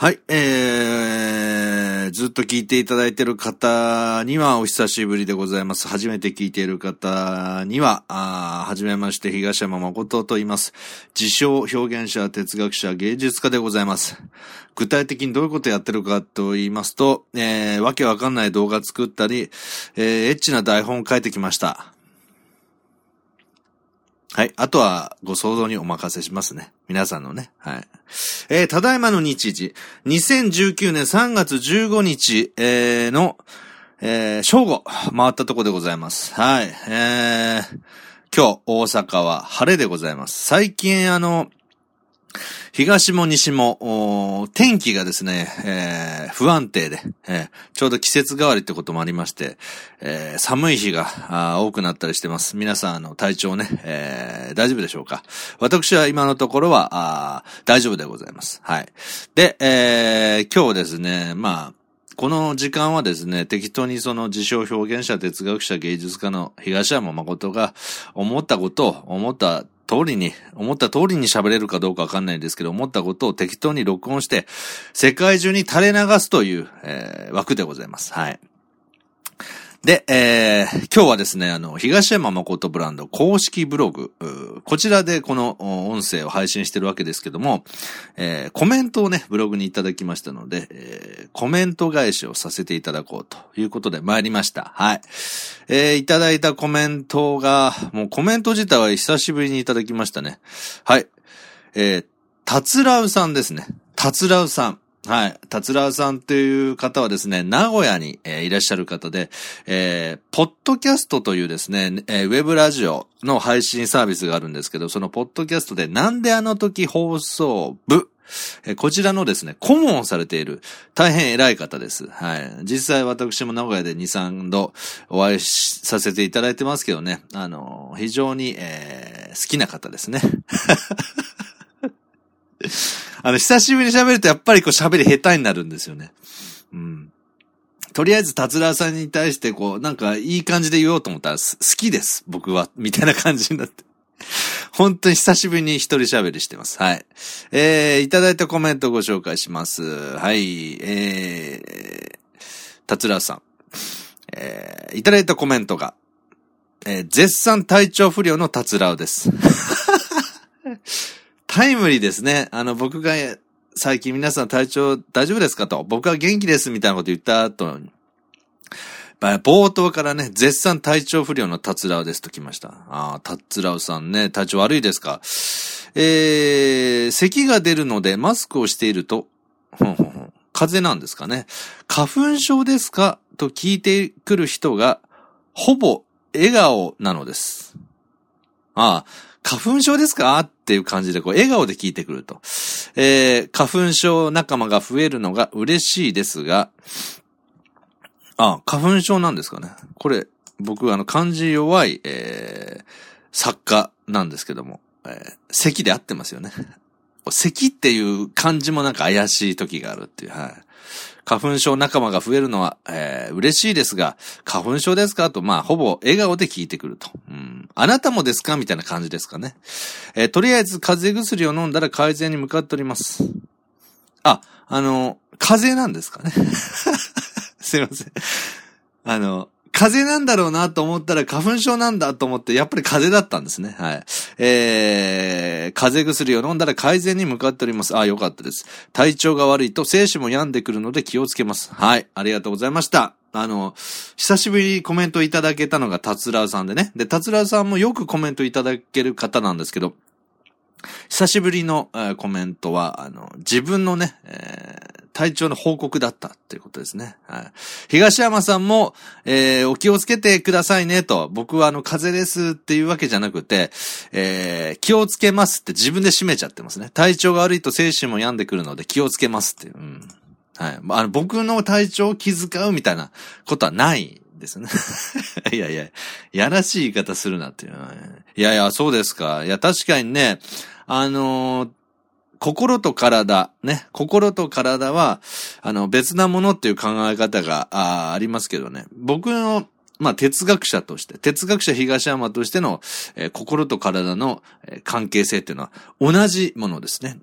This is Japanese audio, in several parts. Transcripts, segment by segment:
はい、えー、ずっと聞いていただいている方にはお久しぶりでございます。初めて聞いている方には、あはじめまして東山誠と言います。自称表現者、哲学者、芸術家でございます。具体的にどういうことやってるかと言いますと、えー、わけわかんない動画作ったり、えー、エッチな台本を書いてきました。はい。あとは、ご想像にお任せしますね。皆さんのね。はい。えー、ただいまの日時。2019年3月15日、えー、の、えー、正午、回ったとこでございます。はい。えー、今日、大阪は晴れでございます。最近、あの、東も西も、天気がですね、えー、不安定で、えー、ちょうど季節変わりってこともありまして、えー、寒い日が多くなったりしてます。皆さん、あの、体調ね、えー、大丈夫でしょうか？私は今のところは、大丈夫でございます。はい。で、えー、今日ですね、まあ、この時間はですね、適当にその自称表現者、哲学者、芸術家の東山誠が思ったことを、思った通りに、思った通りに喋れるかどうかわかんないんですけど、思ったことを適当に録音して、世界中に垂れ流すという、えー、枠でございます。はい。で、えー、今日はですね、あの、東山誠ブランド公式ブログ、こちらでこの音声を配信してるわけですけども、えー、コメントをね、ブログにいただきましたので、えー、コメント返しをさせていただこうということで参りました。はい。えー、いただいたコメントが、もうコメント自体は久しぶりにいただきましたね。はい。えー、たつらうさんですね。たつらうさん。はい。たつらうさんという方はですね、名古屋に、えー、いらっしゃる方で、えー、ポッドキャストというですね、えー、ウェブラジオの配信サービスがあるんですけど、そのポッドキャストでなんであの時放送部、え、こちらのですね、顧問をされている大変偉い方です。はい。実際私も名古屋で2、3度お会いさせていただいてますけどね、あの、非常に、えー、好きな方ですね。あの、久しぶりに喋るとやっぱりこう喋り下手になるんですよね。うん。とりあえず、達郎さんに対してこう、なんかいい感じで言おうと思ったら、好きです、僕は、みたいな感じになって。本当に久しぶりに一人喋りしてます。はい。えー、いただいたコメントをご紹介します。はい。えー、達郎さん。えー、いただいたコメントが、えー、絶賛体調不良の達郎です。タイムリーですね。あの、僕が最近皆さん体調大丈夫ですかと、僕は元気ですみたいなこと言った後に、冒頭からね、絶賛体調不良のタツラウですと来ました。ああ、タツラウさんね、体調悪いですかえー、咳が出るのでマスクをしていると、ほんほんほん、風邪なんですかね。花粉症ですか？と聞いてくる人が、ほぼ笑顔なのです。ああ、花粉症ですか？っていう感じで、こう、笑顔で聞いてくると。えー、花粉症仲間が増えるのが嬉しいですが、あ、花粉症なんですかね？これ、僕、あの、漢字弱い、えー、作家なんですけども、えー、咳で合ってますよね。咳っていう漢字もなんか怪しい時があるっていう、はい。花粉症仲間が増えるのは、えー、嬉しいですが、花粉症ですか？と、まあ、ほぼ笑顔で聞いてくると。うん。あなたもですか？みたいな感じですかね。えー、とりあえず風邪薬を飲んだら改善に向かっております。あ、あの、風邪なんですかね？すいません。あの、風邪なんだろうなと思ったら花粉症なんだと思って、やっぱり風邪だったんですね。はい。えー、風邪薬を飲んだら改善に向かっております。あ、よかったです。体調が悪いと精子も病んでくるので気をつけます。はい。ありがとうございました。あの、久しぶりにコメントいただけたのが達郎さんでね。で、達郎さんもよくコメントいただける方なんですけど、久しぶりの、えー、コメントは、あの、自分のね、えー、体調の報告だったっていうことですね。はい。東山さんも、えー、お気をつけてくださいねと、僕はあの、風邪ですっていうわけじゃなくて、えー、気をつけますって自分で締めちゃってますね。体調が悪いと精神も病んでくるので気をつけますっていう。うん。はい。あの、僕の体調を気遣うみたいなことはないですね。いやいや、やらしい言い方するなっていう。いやいや、そうですか。いや、確かにね、あのー、心と体、ね、心と体は、あの、別なものっていう考え方があありますけどね。僕の、まあ、哲学者として、哲学者東山としての、えー、心と体の、えー、関係性っていうのは同じものですね。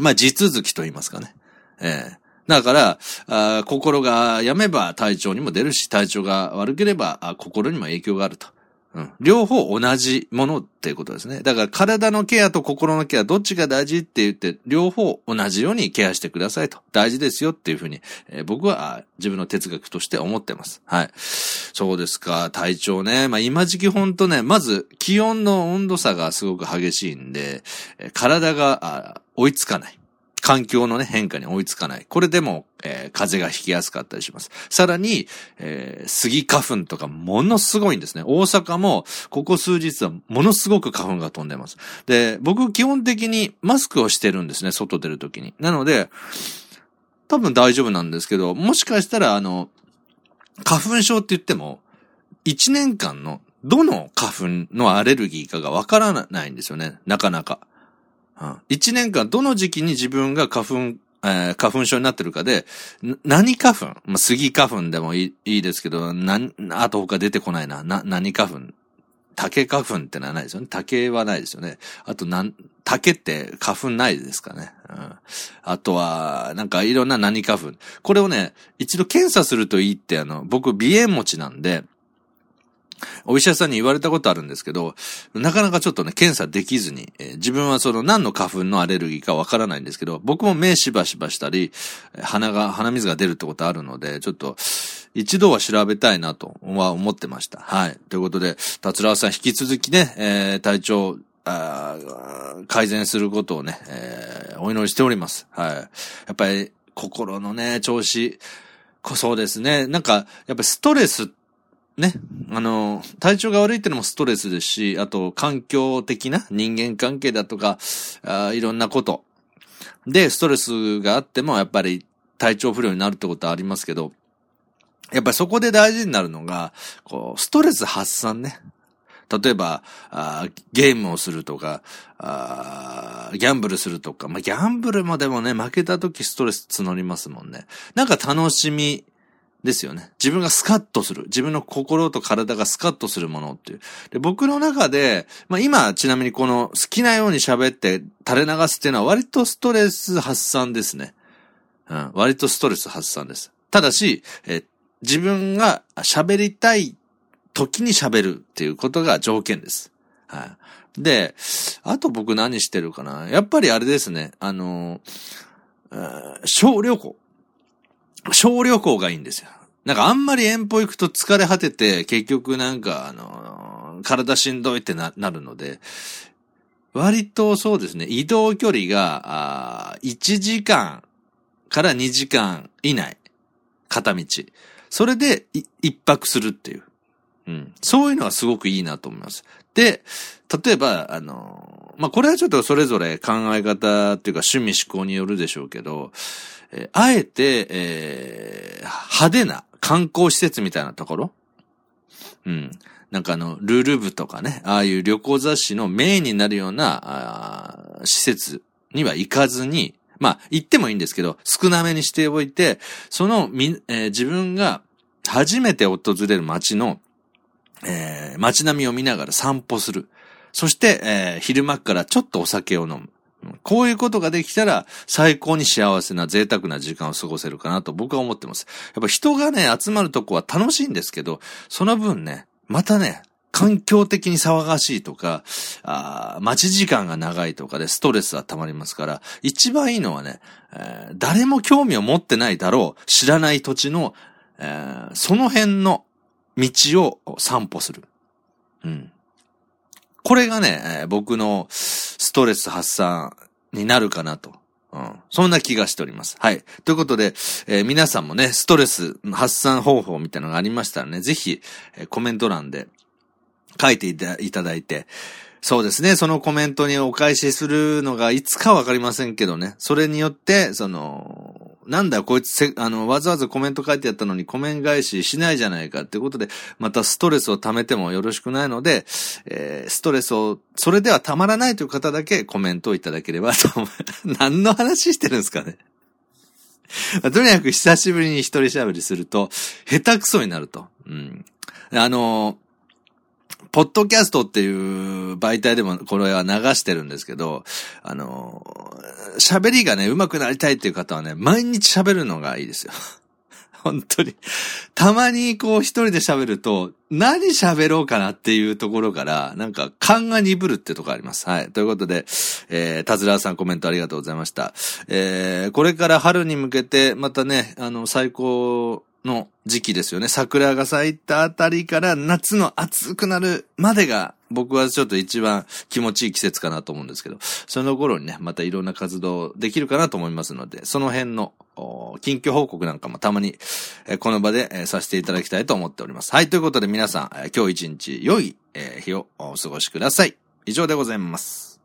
まあ、地続きと言いますかね。ええだからあ、心が病めば体調にも出るし、体調が悪ければ心にも影響があると。うん。両方同じものっていうことですね。だから体のケアと心のケアどっちが大事って言って、両方同じようにケアしてくださいと。大事ですよっていうふうに、えー、僕は自分の哲学として思ってます。はい。そうですか。体調ね。まあ今時期ほんとね、まず気温の温度差がすごく激しいんで、体が追いつかない。環境のね、変化に追いつかない。これでも、えー、風がひきやすかったりします。さらに、えー、杉花粉とかものすごいんですね。大阪も、ここ数日はものすごく花粉が飛んでます。で、僕基本的にマスクをしてるんですね、外出るときに。なので、多分大丈夫なんですけど、もしかしたら、あの、花粉症って言っても、1年間のどの花粉のアレルギーかがわからないんですよね、なかなか。一年間どの時期に自分が花粉、えー、花粉症になってるかで、何花粉？まあ、杉花粉でもいいですけど、な、あと他出てこないな。な、何花粉？竹花粉ってのはないですよね。竹はないですよね。あと、なん、竹って花粉ないですかね。うん。あとは、なんかいろんな何花粉。これをね、一度検査するといいって、あの、僕、鼻炎持ちなんで、お医者さんに言われたことあるんですけど、なかなかちょっとね、検査できずに、えー、自分はその何の花粉のアレルギーかわからないんですけど、僕も目しばしばしたり、鼻が、鼻水が出るってことあるので、ちょっと、一度は調べたいなとは思ってました。はい。ということで、達郎さん引き続きね、えー、体調、あ改善することをね、えー、お祈りしております。はい。やっぱり、心のね、調子、そうですね。なんか、やっぱりストレスって、ね、あの、体調が悪いってのもストレスですし、あと環境的な人間関係だとか、あいろんなこと。で、ストレスがあってもやっぱり体調不良になるってことはありますけど、やっぱりそこで大事になるのが、こう、ストレス発散ね。例えば、あゲームをするとかあ、ギャンブルするとか、まあ、ギャンブルもでもね、負けた時ストレス募りますもんね。なんか楽しみですよね。自分がスカッとする。自分の心と体がスカッとするものっていう。で僕の中で、まあ今、ちなみにこの好きなように喋って垂れ流すっていうのは割とストレス発散ですね。うん、割とストレス発散です。ただし、え自分が喋りたい時に喋るっていうことが条件です。はい。で、あと僕何してるかなやっぱりあれですね。あの、小旅行。小旅行がいいんですよ。なんかあんまり遠方行くと疲れ果てて、結局なんか、あの、体しんどいってな、なるので、割とそうですね、移動距離が、あ1時間から2時間以内。片道。それで、一泊するっていう。うん。そういうのはすごくいいなと思います。で、例えば、あの、まあ、これはちょっとそれぞれ考え方っていうか趣味思考によるでしょうけど、えー、あえて、えー、派手な観光施設みたいなところ？うん。なんかあの、ルール部とかね、ああいう旅行雑誌のメインになるような、ああ施設には行かずに、まあ、行ってもいいんですけど、少なめにしておいて、その、み、えー、自分が初めて訪れる街の、えー、街並みを見ながら散歩する。そして、えー、昼間からちょっとお酒を飲む。こういうことができたら最高に幸せな贅沢な時間を過ごせるかなと僕は思ってます。やっぱ人がね、集まるとこは楽しいんですけど、その分ね、またね、環境的に騒がしいとか、あ待ち時間が長いとかでストレスは溜まりますから、一番いいのはね、えー、誰も興味を持ってないだろう、知らない土地の、えー、その辺の道を散歩する。うん。これがね、僕のストレス発散になるかなと。うん。そんな気がしております。はい。ということで、えー、皆さんもね、ストレス発散方法みたいなのがありましたらね、ぜひ、えー、コメント欄で書いていただいて、そうですね。そのコメントにお返しするのがいつかわかりませんけどね。それによって、その、なんだこいつせ、あの、わざわざコメント書いてやったのにコメン返ししないじゃないかってことで、またストレスを溜めてもよろしくないので、えー、ストレスを、それではたまらないという方だけコメントをいただければと思う。何の話してるんですかね。とにかく久しぶりに一人喋りすると、下手くそになると。うん。あのポッドキャストっていう媒体でもこれは流してるんですけど、あの、喋りがね、上手くなりたいっていう方はね、毎日喋るのがいいですよ。本当に。たまにこう一人で喋ると、何喋ろうかなっていうところから、なんか勘が鈍るってとこあります。はい。ということで、えー、タズラーさんコメントありがとうございました。えー、これから春に向けて、またね、あの、最高の時期ですよね。桜が咲いたあたりから夏の暑くなるまでが僕はちょっと一番気持ちいい季節かなと思うんですけど、その頃にね、またいろんな活動できるかなと思いますので、その辺の近況報告なんかもたまにこの場でさせていただきたいと思っております。はい、ということで皆さん、今日一日良い日をお過ごしください。以上でございます。